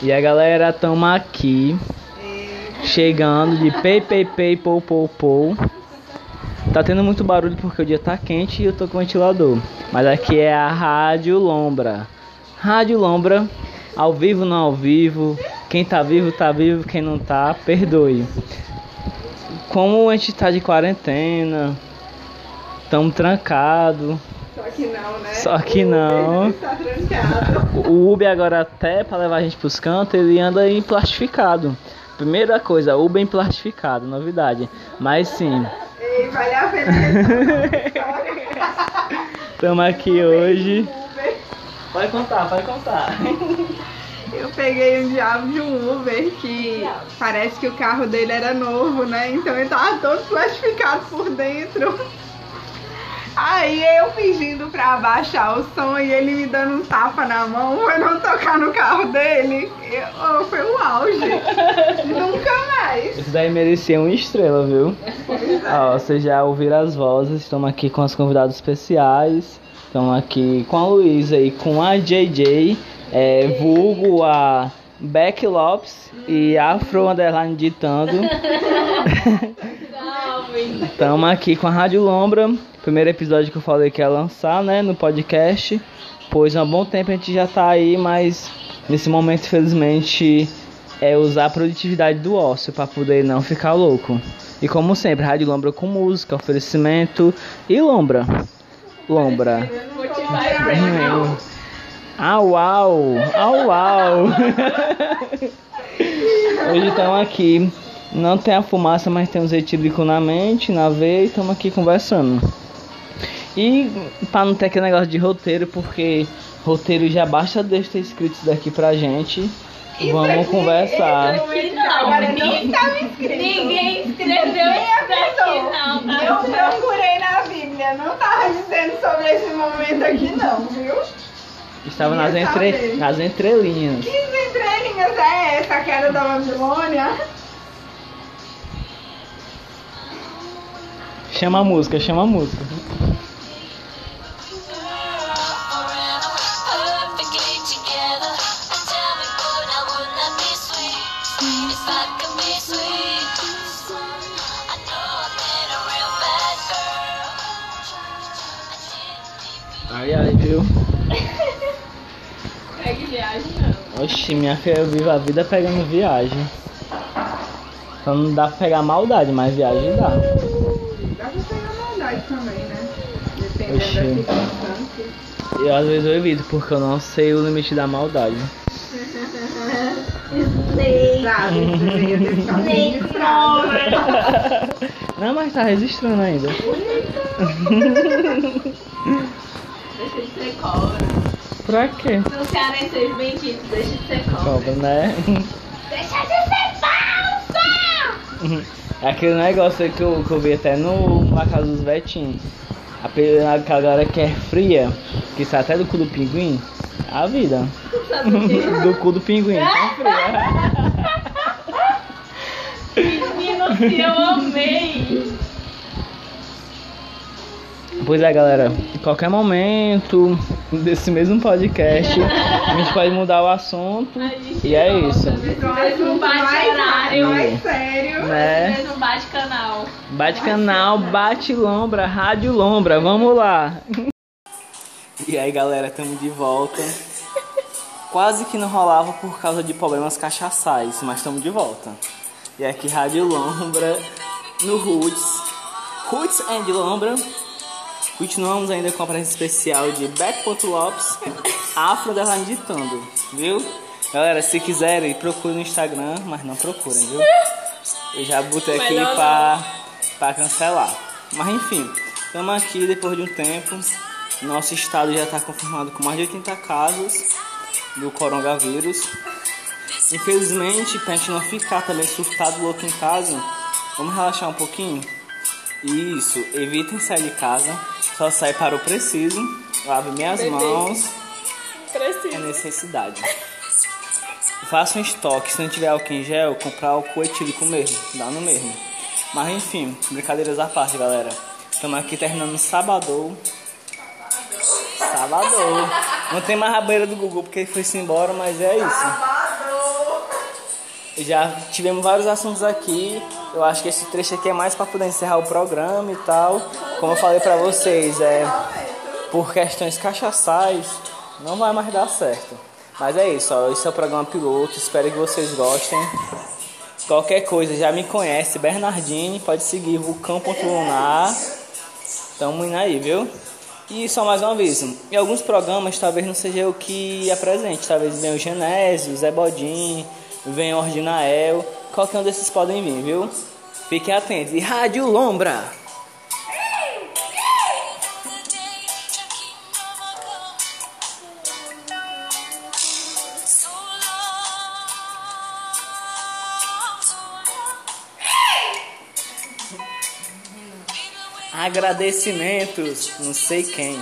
E a galera, tamo aqui. Chegando de pei, pei, pei, pou, pou, pou. Tá tendo muito barulho porque o dia tá quente e eu tô com ventilador. Mas aqui é a Rádio Lombra. Rádio Lombra, ao vivo, não ao vivo. Quem tá vivo, tá vivo. Quem não tá, perdoe. Como a gente tá de quarentena, tamo trancado. Só que não, né? Só que não. O Uber está trancado. O Uber agora até para levar a gente pros cantos, ele anda em plastificado. Primeira coisa, Uber em plastificado, novidade. Mas sim, Ei, vale a pena estamos aqui hoje. Uber. Pode contar, pode contar. Eu peguei um diabo de um Uber que parece que o carro dele era novo, né? Então ele tava todo plastificado por dentro. Aí eu pedindo pra abaixar o som e ele me dando um tapa na mão pra não tocar no carro dele. Eu- oh, foi um auge. Nunca mais. Isso daí merecia uma estrela, viu? Ó, vocês já ouviram as vozes, estamos aqui com as convidadas especiais. Estamos aqui com a Luísa e com a JJ, é, vulgo a Beck Lopes e Afro Underline ditando. Estamos aqui com a Rádio Lombra, primeiro episódio que eu falei que ia lançar, né, no podcast. Pois há um bom tempo a gente já tá aí, mas nesse momento, infelizmente, é usar a produtividade do ócio para poder não ficar louco. E como sempre, Rádio Lombra com música, oferecimento e Lombra. Lombra. Au, au, au, au. Hoje estamos aqui. Não tem a fumaça, mas tem os etílicos na mente, na veia, e estamos aqui conversando. E para não ter aquele negócio de roteiro, porque roteiro já basta Deus ter escrito isso daqui pra gente. Vamos conversar. Esse agora não estava escrito. Ninguém escreveu Nem isso não. tá? Eu procurei na Bíblia, não tava dizendo sobre esse momento aqui não, viu? Estava nas, entre... saber. nas entrelinhas. Que entrelinhas é essa, que era da Babilônia? Chama a música, chama a música. Ai, ai, viu? Pega viagem, não. Oxi, minha filha, eu vivo a vida pegando viagem. Só não dá pra pegar maldade, mas viagem dá. Dá pra pegar maldade também, né? Dependendo Oxi. da circunstância. Eu às vezes eu evito, porque eu não sei o limite da maldade. Sabe, um registrado. Não, mas tá registrando ainda. Cobra. Pra quê? Não querem ser benditos, deixa de ser cobra. Cobra, né? Deixa de ser falsa! É aquele negócio aí que eu, que eu vi até no, na casa dos Vetinhos. A, galera que é fria, que sai até do cu do pinguim, é a vida. Do cu do pinguim, tão fria. Menino, eu amei. Pois é, galera, em qualquer momento desse mesmo podcast, a gente pode mudar o assunto. E é isso. Então, mesmo assunto bate mais, horário. mais sério. Né? Mesmo bate canal. Bate canal, bate lombra, rádio lombra, vamos lá. E aí galera, estamos de volta. Quase que não rolava por causa de problemas cachaçais, mas estamos de volta. E aqui Rádio Lombra, no Roots. Roots and Lombra. Continuamos ainda com a presença especial de Beck Lopes, Afro Underline Ditando, viu? Galera, se quiserem, procurem no Instagram, mas não procurem, viu? Eu já botei aqui Melhor pra, pra cancelar. Mas enfim, estamos aqui depois de um tempo. Nosso estado já está confirmado com mais de 80 casos do coronavírus. Infelizmente, pra gente não ficar também surtado louco em casa, vamos relaxar um pouquinho. Isso, evitem sair de casa, só sai para o preciso. Lave minhas Bebê. mãos, é Precisa. necessidade. Faça um estoque, se não tiver álcool em gel, comprar álcool etílico mesmo, dá no mesmo. Mas enfim, brincadeiras à parte, galera. Estamos aqui terminando sábado. Sábado. Não tem mais a beira do Gugu porque ele foi-se embora, mas é isso. Já tivemos vários assuntos aqui. Eu acho que esse trecho aqui é mais para poder encerrar o programa e tal. Como eu falei pra vocês, é por questões cachaçais, não vai mais dar certo. Mas é isso, ó, esse é o programa piloto. Espero que vocês gostem. Qualquer coisa, já me conhece, Bernardini, pode seguir vulcão.lunar. Tamo indo aí, viu? E só mais um aviso, em alguns programas talvez não seja eu que apresente, talvez venha o Genésio, o Zé Bodin, o Ordinael, qualquer um desses podem vir, viu? Fiquem atentos. E Rádio Lombra! Agradecimentos, não sei quem.